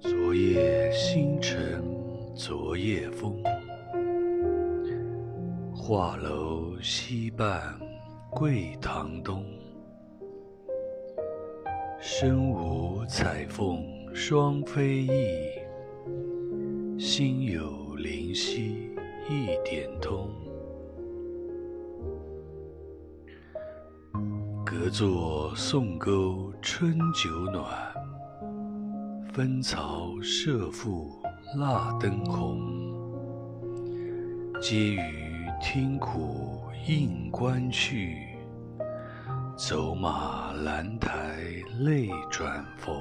昨夜星辰昨夜风。画楼西畔桂堂东。身无彩凤双飞翼心有灵犀一点通。隔座送钩春酒暖分曹射覆蜡灯红。皆于听苦应官去，走马兰台泪转逢。